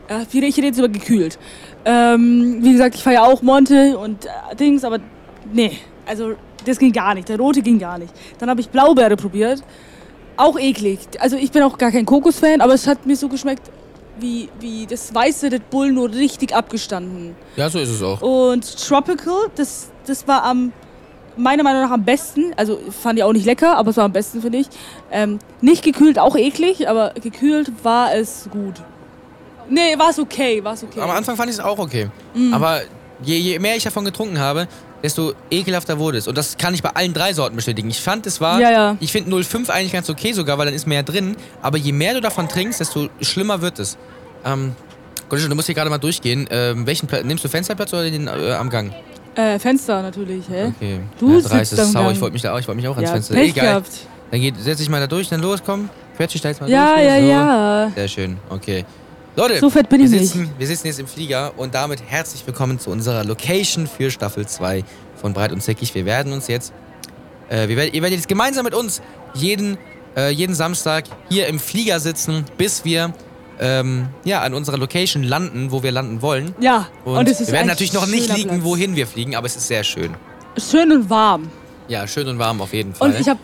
Äh, ich rede jetzt über gekühlt. Ähm, wie gesagt, ich feiere auch Monte und äh, Dings, aber nee, also das ging gar nicht. Der rote ging gar nicht. Dann habe ich Blaubeere probiert. Auch eklig. Also ich bin auch gar kein Kokos-Fan, aber es hat mir so geschmeckt wie, wie das weiße Red Bull nur richtig abgestanden. Ja, so ist es auch. Und Tropical, das, das war am, meiner Meinung nach am besten. Also fand ich auch nicht lecker, aber es war am besten, finde ich. Ähm, nicht gekühlt, auch eklig, aber gekühlt war es gut. Nee, war es okay, war es okay. Am Anfang fand ich es auch okay. Mhm. Aber je, je mehr ich davon getrunken habe, desto ekelhafter wurde es. Und das kann ich bei allen drei Sorten bestätigen. Ich fand, es war. Ja, ja. Ich finde 0,5 eigentlich ganz okay sogar, weil dann ist mehr drin. Aber je mehr du davon trinkst, desto schlimmer wird es. Ähm, Gottschalk, du musst hier gerade mal durchgehen. Ähm, welchen Pla nimmst du Fensterplatz oder den äh, am Gang? Äh, Fenster natürlich, hä? Okay. Du ja, sitzt am. Gang. Ich wollte mich da auch, ich wollte mich auch ans Ja, Fenster. Pech Egal. gehabt. Dann geht, setz dich mal da durch, dann los, komm. Quetsch dich da jetzt mal Ja, durch. ja, so. ja. Sehr schön, okay. Leute, So fett bin wir, ich nicht. sitzen, wir sitzen jetzt im Flieger und damit herzlich willkommen zu unserer Location für Staffel 2 von Breit und Zickig. Wir werden uns jetzt, äh, wir werden, ihr werdet jetzt gemeinsam mit uns jeden, äh, jeden Samstag hier im Flieger sitzen, bis wir ähm, ja, an unserer Location landen, wo wir landen wollen. Ja, Und, und, es ist wir werden natürlich noch nicht liegen, Platz. wohin wir fliegen, aber es ist sehr schön. Schön und warm. Ja, schön und warm auf jeden Fall. Und ich habe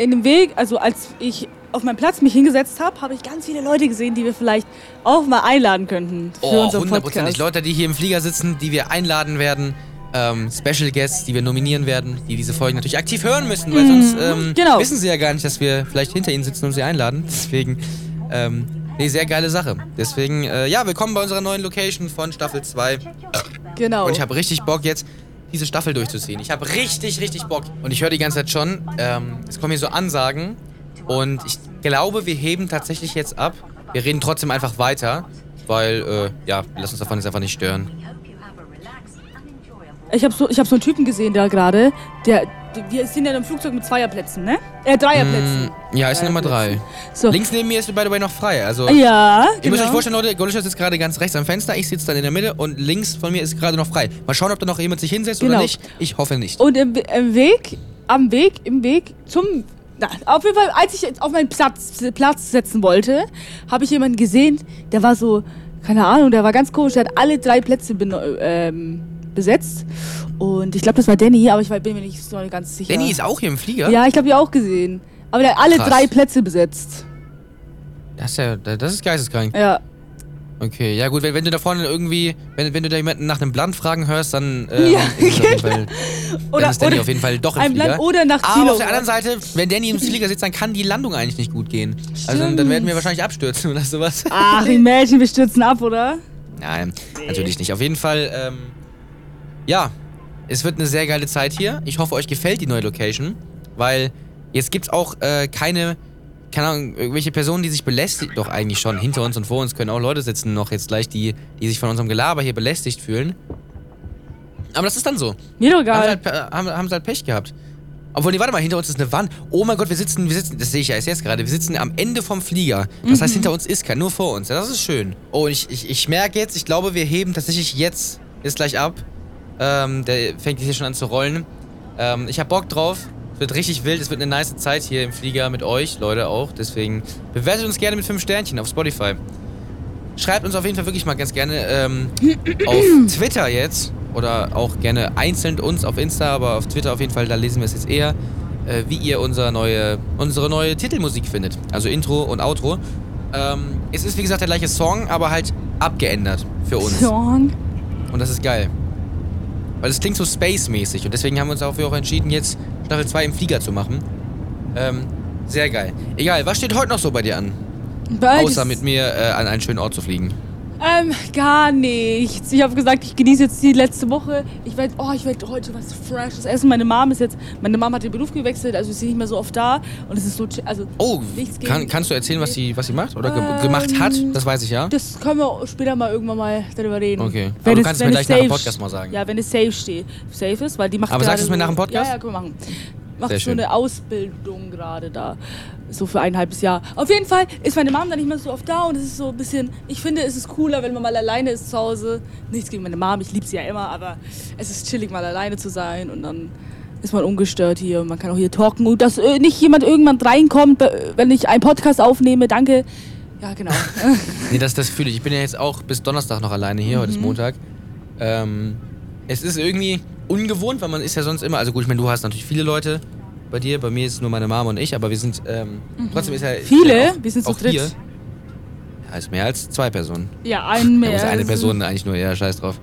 in dem Weg, also als ich auf meinen Platz mich hingesetzt habe, habe ich ganz viele Leute gesehen, die wir vielleicht auch mal einladen könnten für Oh, unseren hundertprozentig. Podcast. Leute, die hier im Flieger sitzen, die wir einladen werden. Ähm, Special Guests, die wir nominieren werden, die diese Folgen natürlich aktiv hören müssen, weil sonst ähm, genau. wissen sie ja gar nicht, dass wir vielleicht hinter ihnen sitzen und sie einladen. Deswegen, ähm, nee, sehr geile Sache. Deswegen, äh, ja, willkommen bei unserer neuen Location von Staffel 2. Genau. Und ich habe richtig Bock jetzt, diese Staffel durchzuziehen. Ich habe richtig, richtig Bock. Und ich höre die ganze Zeit schon, ähm, es kommen hier so Ansagen. Und ich glaube, wir heben tatsächlich jetzt ab. Wir reden trotzdem einfach weiter, weil, äh, ja, lass uns davon jetzt einfach nicht stören. ich habe so, ich hab so einen Typen gesehen da gerade, der, wir sind ja in einem Flugzeug mit Zweierplätzen, ne? Äh, Dreierplätzen. Mm, ja, ist Nummer drei. So. Links neben mir ist, by the way, noch frei. Also, Ja, ihr müsst euch genau. vorstellen, Leute, Golischer sitzt gerade ganz rechts am Fenster, ich sitze dann in der Mitte und links von mir ist gerade noch frei. Mal schauen, ob da noch jemand sich hinsetzt oder Genau. nicht. Ich hoffe nicht. Und im, im Weg, am Weg, im Weg zum. Na, auf jeden Fall, als ich jetzt auf meinen Platz, Platz setzen wollte, habe ich jemanden gesehen, der war so, keine Ahnung, der war ganz komisch, der hat alle drei Plätze beno- ähm, besetzt. Und ich glaube, das war Danny, aber ich bin mir nicht so ganz sicher. Danny ist auch hier im Flieger? Ja, ich habe die auch gesehen. Aber der hat alle Krass. drei Plätze besetzt. Das ist ja, das ist geisteskrank. Ja. Okay, ja gut, wenn, wenn du da vorne irgendwie, wenn, wenn du da jemanden nach einem Blatt fragen hörst, dann, ähm, Ja, ist es auf jeden Fall, Oder, dann ist Danny auf jeden Fall doch im ein Flieger. Oder nach Aber Zielort. auf der anderen Seite, wenn Danny im Flieger sitzt, dann kann die Landung eigentlich nicht gut gehen. Also dann, werden wir wahrscheinlich abstürzen oder sowas. Ach, Imagine, wir stürzen ab, oder? Nein, natürlich nicht. Auf jeden Fall, ähm, ja, es wird eine sehr geile Zeit hier. Ich hoffe, euch gefällt die neue Location, weil jetzt gibt's auch äh, keine, keine Ahnung, irgendwelche Personen, die sich belästigt, doch eigentlich schon, hinter uns und vor uns können auch Leute sitzen noch jetzt gleich, die, die sich von unserem Gelaber hier belästigt fühlen. Aber das ist dann so. Mir doch Haben sie, egal. halt, haben, haben sie halt Pech gehabt. Obwohl, nee, warte mal, hinter uns ist eine Wand. Oh mein Gott, wir sitzen, wir sitzen, das sehe ich ja erst jetzt gerade, wir sitzen am Ende vom Flieger. Das Mhm. heißt, hinter uns ist kein, nur vor uns. Ja, das ist schön. Oh, und ich, ich, ich merke jetzt, ich glaube, wir heben tatsächlich jetzt, ist gleich ab. Ähm, der fängt hier schon an zu rollen. Ähm, ich hab Bock drauf. Es wird richtig wild, es wird eine nice Zeit hier im Flieger mit euch, Leute auch. Deswegen bewertet uns gerne mit 5 Sternchen auf Spotify. Schreibt uns auf jeden Fall wirklich mal ganz gerne ähm, auf Twitter jetzt oder auch gerne einzeln uns auf Insta, aber auf Twitter auf jeden Fall, da lesen wir es jetzt eher, äh, wie ihr unser neue, unsere neue Titelmusik findet. Also Intro und Outro. Ähm, es ist wie gesagt der gleiche Song, aber halt abgeändert für uns. Song. Und das ist geil. Weil es klingt so space-mäßig und deswegen haben wir uns dafür auch entschieden, jetzt Staffel 2 im Flieger zu machen. Ähm, sehr geil. Egal, was steht heute noch so bei dir an? Bald Außer mit mir äh, an einen schönen Ort zu fliegen. Ähm, gar nichts. Ich habe gesagt, ich genieße jetzt die letzte Woche. Ich werde, oh, ich werde heute was Freshes essen. Meine Mom ist jetzt, meine Mom hat den Beruf gewechselt, also ist sie nicht mehr so oft da und es ist so, also Oh, Nichts gegen- kann, kannst du erzählen, was sie, was sie macht? Oder ge Ähm, gemacht hat? Das weiß ich ja. das können wir später mal irgendwann mal darüber reden. Okay. Wenn Aber du es- kannst es mir gleich nach dem safe- Podcast mal sagen. Ja, wenn es safe steht, safe ist, weil die macht Aber sagst du es mir nach dem Podcast? Ja, ja, können wir machen. Macht so eine Ausbildung gerade da. So für ein halbes Jahr. Auf jeden Fall ist meine Mom dann nicht mehr so oft da und es ist so ein bisschen. Ich finde, es ist cooler, wenn man mal alleine ist zu Hause. Nichts gegen meine Mom, ich liebe sie ja immer, aber es ist chillig, mal alleine zu sein und dann ist man ungestört hier und man kann auch hier talken und dass äh, nicht jemand irgendwann reinkommt, äh, wenn ich einen Podcast aufnehme. Danke. Ja, genau. Nee, das, das fühle ich. Ich bin ja jetzt auch bis Donnerstag noch alleine hier, heute ist Mhm. Montag. Ähm, es ist irgendwie ungewohnt, weil man ist ja sonst immer, also gut, ich meine, du hast natürlich viele Leute bei dir, bei mir ist es nur meine Mama und ich, aber wir sind, ähm, trotzdem ist ja... Mhm. Viele? auch, Wir sind zu dritt. Hier, ja, ist mehr als zwei Personen. ja, ein mehr. Ist eine Person eigentlich nur, ja, scheiß drauf.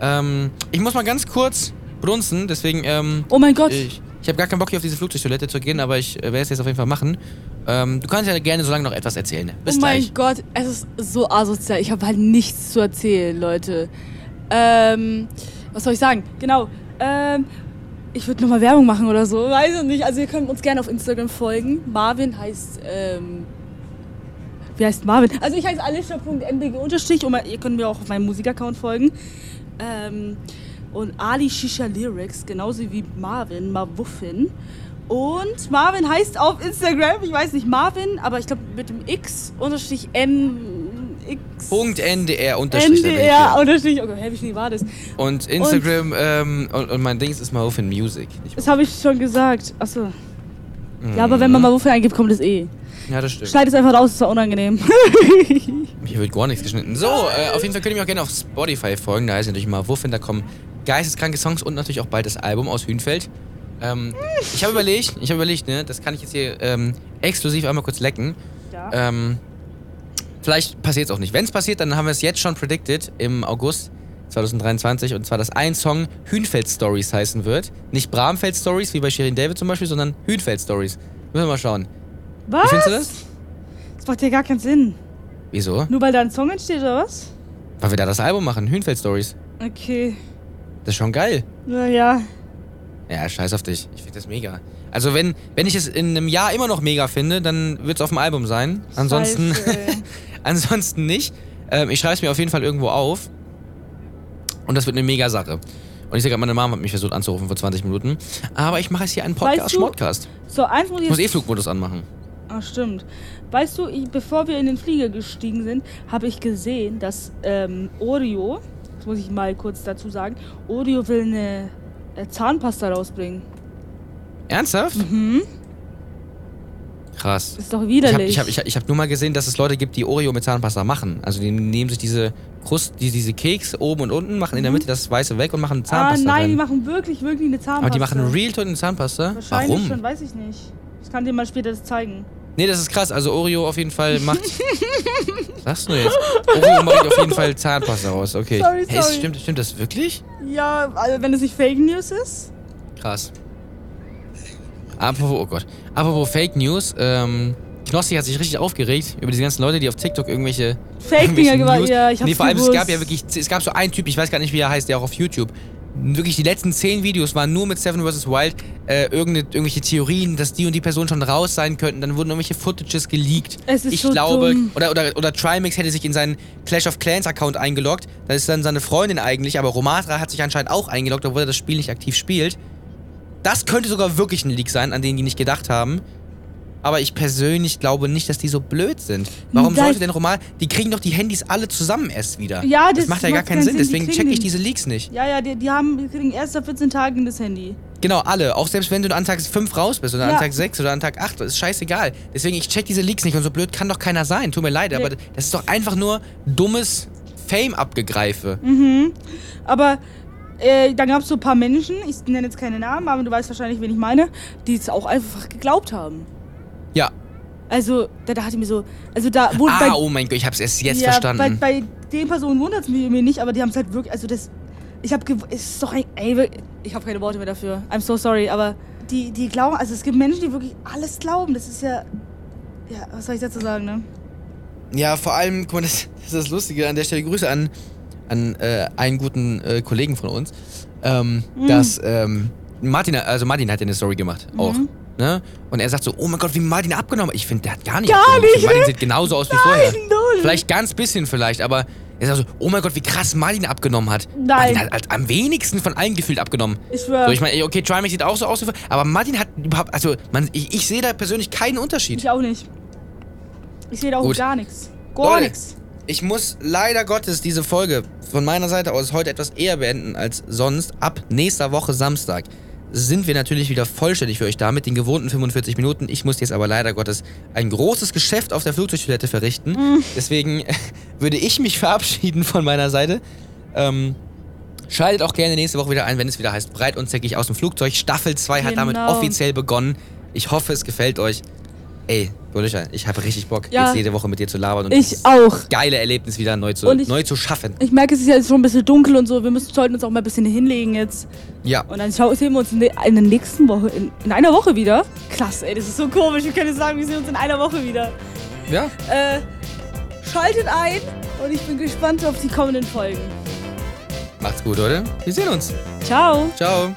Ähm, ich muss mal ganz kurz brunzen, deswegen, ähm, Oh mein Gott. ich, ich habe gar keinen Bock hier auf diese Flugzeugtoilette zu gehen, aber ich äh, werde es jetzt auf jeden Fall machen. Ähm, du kannst ja gerne so lange noch etwas erzählen. Bis oh mein gleich. Gott, es ist so asozial. Ich habe halt nichts zu erzählen, Leute. Ähm, was soll ich sagen? Genau. Ähm, ich würde nochmal Werbung machen oder so. Weiß ich nicht. Also ihr könnt uns gerne auf Instagram folgen. Marvin heißt, ähm, wie heißt Marvin? Also ich heiße alicia.nbg unterstrich und ihr könnt mir auch auf meinem Musikaccount folgen. Ähm, und Ali Shisha Lyrics, genauso wie Marvin, Marwuffin. Und Marvin heißt auf Instagram, ich weiß nicht Marvin, aber ich glaube mit dem X unterstrich N X Punkt NDR unterstrich. NDR unterstrich. Okay, hä, wie schnell war das? Und Instagram ähm, und, und mein Dings ist Muffin Music. Das habe ich schon gesagt. Achso. Mhm. Ja, aber wenn man Marwuffin eingibt, kommt das eh. Ja, das stimmt. Schneid es einfach raus, ist zwar unangenehm. Hier wird gar nichts geschnitten. So, äh, auf jeden Fall könnt ihr mir auch gerne auf Spotify folgen. Da heißt natürlich mal Wuffin. Da kommen geisteskranke Songs und natürlich auch bald das Album aus Hünfeld. Ähm, ich habe überlegt, ich habe überlegt, ne, das kann ich jetzt hier ähm, exklusiv einmal kurz lecken. ja. Ähm, vielleicht passiert es auch nicht. Wenn es passiert, dann haben wir es jetzt schon predicted im August 2023 und zwar, dass ein Song Hünfeld Stories heißen wird. Nicht Bramfeld Stories, wie bei Shirin David zum Beispiel, sondern Hünfeld Stories. Müssen wir mal schauen. Wie Was? findest du das? Das macht ja gar keinen Sinn. Wieso? Nur weil da ein Song entsteht, oder was? Weil wir da das Album machen, Hünfeld Stories. Okay. Das ist schon geil. Naja. Ja, scheiß auf dich. Ich finde das mega. Also wenn, wenn ich es in einem Jahr immer noch mega finde, dann wird es auf dem Album sein. Ansonsten, ansonsten nicht. Ähm, ich schreibe es mir auf jeden Fall irgendwo auf. Und das wird eine mega Sache. Und ich sehe gerade, meine Mama hat mich versucht anzurufen vor 20 Minuten. Aber ich mache jetzt hier einen Podcast, Weißt du- Schmodcast. So, eins muss ich Ich muss eh. Flugmodus anmachen. Ah, stimmt. Weißt du, ich, bevor wir in den Flieger gestiegen sind, habe ich gesehen, dass ähm, Oreo, das muss ich mal kurz dazu sagen, Oreo will eine äh, Zahnpasta rausbringen. Ernsthaft? Mhm. Krass. Ist doch Ich habe widerlich. ich hab, ich hab, ich hab nur mal gesehen, dass es Leute gibt, die Oreo mit Zahnpasta machen. Also die nehmen sich diese Krust, die, diese Keks oben und unten, machen in der Mitte das Weiße weg und machen Mhm. ah, Zahnpasta nein, die rein. machen wirklich, wirklich eine Zahnpasta. Aber die machen Real Ton in Zahnpasta? Wahrscheinlich Warum? schon, weiß ich nicht. Ich kann dir mal später das zeigen. Nee, das ist krass. Also Oreo auf jeden Fall macht. Was sagst du jetzt? Oreo macht auf jeden Fall Zahnpasta raus. Okay. Sorry, Hey, sorry. stimmt, stimmt das wirklich? Ja, also wenn es nicht Fake News ist. Krass. Apropos, oh Gott. Apropos Fake News, ähm, Knossi hat sich richtig aufgeregt über diese ganzen Leute, die auf TikTok irgendwelche. Fake-Dinger gemacht. Ja, ich hab's Nee, vor allem, es gewusst. gab ja wirklich, es gab so einen Typ, ich weiß gar nicht, wie er heißt, der auch auf YouTube. Wirklich, die letzten zehn Videos waren nur mit Seven vs. Wild, äh, irgendwelche Theorien, dass die und die Person schon raus sein könnten. Dann wurden irgendwelche Footages geleakt. Es ist ich so glaube, dumm. oder, oder, oder Trimax hätte sich in seinen Clash of Clans Account eingeloggt. Da ist dann seine Freundin eigentlich, aber Romatra hat sich anscheinend auch eingeloggt, obwohl er das Spiel nicht aktiv spielt. Das könnte sogar wirklich ein Leak sein, an den die nicht gedacht haben. Aber ich persönlich glaube nicht, dass die so blöd sind. Warum Das- sollte denn Roman. Die kriegen doch die Handys alle zusammen erst wieder. Ja, das, das macht ja gar keinen Sinn. Sinn, Deswegen kriegen check ich den- diese Leaks nicht. Ja, ja, die, die haben, die kriegen erst nach 14 Tagen das Handy. Genau, alle. Auch selbst wenn du an Tag 5 raus bist oder Ja. an Tag 6 oder an Tag 8, das ist scheißegal. Deswegen, ich check diese Leaks nicht und so blöd kann doch keiner sein. Tut mir leid, aber Nee. das ist doch einfach nur dummes Fame-Abgegreife. Mhm. Aber äh, dann gab es so ein paar Menschen, ich nenne jetzt keine Namen, aber du weißt wahrscheinlich, wen ich meine, die es auch einfach geglaubt haben. Ja. Also, da dachte ich mir so, also da wurde Ah, bei, oh mein Gott, ich hab's erst jetzt ja, verstanden. Bei, bei den Personen wundert es mich mir nicht, aber die haben es halt wirklich, also das, ich habe, es ist doch ein, ey, wirklich- ich habe keine Worte mehr dafür. I'm so sorry, aber die, die glauben, also es gibt Menschen, die wirklich alles glauben. Das ist ja, ja, was soll ich dazu sagen, ne? Ja, vor allem, guck mal, das, das ist das Lustige an der Stelle. Grüße an, an äh, einen guten äh, Kollegen von uns. Ähm, Mhm. Dass ähm, Martin, also Martin hat ja eine Story gemacht, auch. Ne? Und er sagt so, oh mein Gott, wie Martin abgenommen hat. Ich finde, der hat gar nicht Gar abgenommen. Ich nicht, Martin sieht genauso aus wie vorher. null. Vielleicht ganz bisschen vielleicht, aber er sagt so, oh mein Gott, wie krass Martin abgenommen hat. Nein. Martin hat halt am wenigsten von allen gefühlt abgenommen. Ich schwör. So, ich meine, okay, Trimax sieht auch so aus, wie vorher, aber Martin hat überhaupt, also man, ich, ich sehe da persönlich keinen Unterschied. Ich auch nicht. Ich sehe da auch Gut. gar nichts. Gar nichts. Ich muss leider Gottes diese Folge von meiner Seite aus heute etwas eher beenden als sonst. Ab nächster Woche Samstag sind wir natürlich wieder vollständig für euch da mit den gewohnten 45 Minuten. Ich muss jetzt aber leider Gottes ein großes Geschäft auf der Flugzeugtoilette verrichten. Deswegen würde ich mich verabschieden von meiner Seite. Ähm, schaltet auch gerne nächste Woche wieder ein, wenn es wieder heißt Breit und Zäckig aus dem Flugzeug. Staffel 2 hat damit Genau. offiziell begonnen. Ich hoffe, es gefällt euch. Ey, Bolisha, ich habe richtig Bock, Ja. jetzt jede Woche mit dir zu labern und Ich auch. geile Erlebnis wieder neu zu, ich- neu zu schaffen. Ich merke, es ist jetzt schon ein bisschen dunkel und so. Wir müssen, sollten uns auch mal ein bisschen hinlegen jetzt. Ja, Und dann sehen wir uns in, der- in der nächsten Woche, in, in einer Woche wieder. Krass, ey, das ist so komisch. Wir können sagen, wir sehen uns in einer Woche wieder. ja. Äh, schaltet ein und ich bin gespannt auf die kommenden Folgen. Macht's gut, oder? Wir sehen uns. Ciao. Ciao.